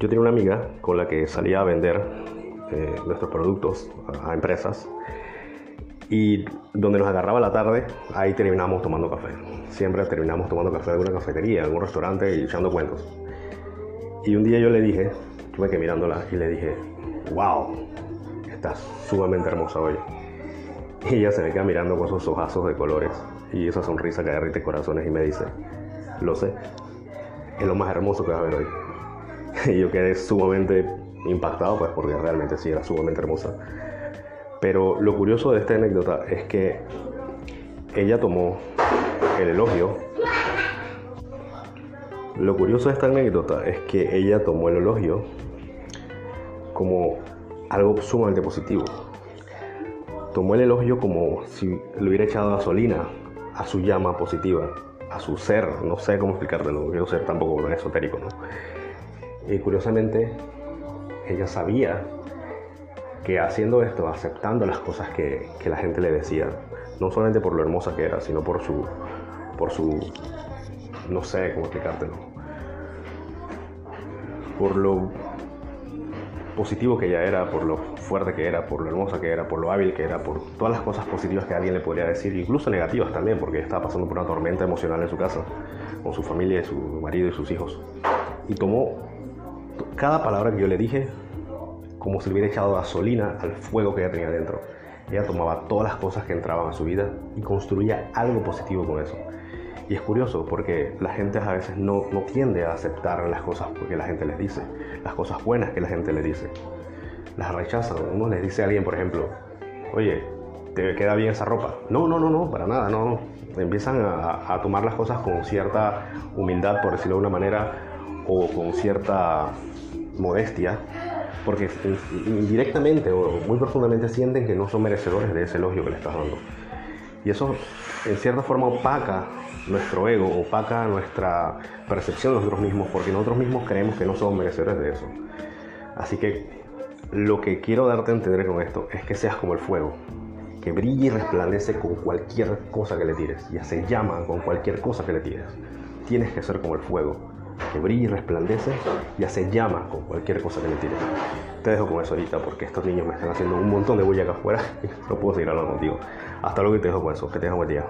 Yo tenía una amiga con la que salía a vender eh, nuestros productos a, empresas y donde nos agarraba la tarde, ahí terminamos tomando café. Siempre terminamos tomando café en alguna cafetería, en algún restaurante y echando cuentos. Y un día yo le dije, yo me quedé mirándola y le dije, wow, estás sumamente hermosa hoy. Y ella se me queda mirando con esos ojazos de colores y esa sonrisa que derrite corazones y me dice, lo sé, es lo más hermoso que vas a ver hoy. Y yo quedé sumamente impactado, pues porque realmente sí era sumamente hermosa. Pero lo curioso de esta anécdota es que ella tomó el elogio. Lo curioso de esta anécdota es que ella tomó el elogio como algo sumamente positivo. Tomó el elogio como si le hubiera echado gasolina a su llama positiva, a su ser, no sé cómo explicarte, no quiero ser tampoco esotérico, ¿no? Y curiosamente, ella sabía que haciendo esto, aceptando las cosas que, que, la gente le decía, no solamente por lo hermosa que era, sino por su, por su, no sé cómo explicártelo, por lo positivo que ella era, por lo fuerte que era, por lo hermosa que era, por lo hábil que era, por todas las cosas positivas que alguien le podría decir, incluso negativas también, porque estaba pasando por una tormenta emocional en su casa, con su familia, su marido y sus hijos. Y tomó cada palabra que yo le dije como si le hubiera echado gasolina al fuego que ella tenía dentro. Ella tomaba todas las cosas que entraban a su vida y construía algo positivo con eso. Y es curioso porque la gente a veces no, no tiende a aceptar las cosas que la gente les dice, las cosas buenas que la gente les dice. Las rechazan. Uno les dice a alguien, por ejemplo, oye, ¿te queda bien esa ropa? No, no, no, no, para nada, no. Empiezan a, tomar las cosas con cierta humildad, por decirlo de una manera, o con cierta modestia, porque indirectamente o muy profundamente sienten que no son merecedores de ese elogio que le estás dando. Y eso en cierta forma opaca nuestro ego, opaca nuestra percepción de nosotros mismos, porque nosotros mismos creemos que no somos merecedores de eso. Así que lo que quiero darte a entender con esto es que seas como el fuego, que brille y resplandece con cualquier cosa que le tires, ya se llama con cualquier cosa que le tires. Tienes que ser como el fuego, que brilla y resplandece y hace llama con cualquier cosa que le tires. Te dejo con eso ahorita porque estos niños me están haciendo un montón de bulla acá afuera y no puedo seguir hablando contigo. Hasta luego y te dejo con eso. Que tengas buen día.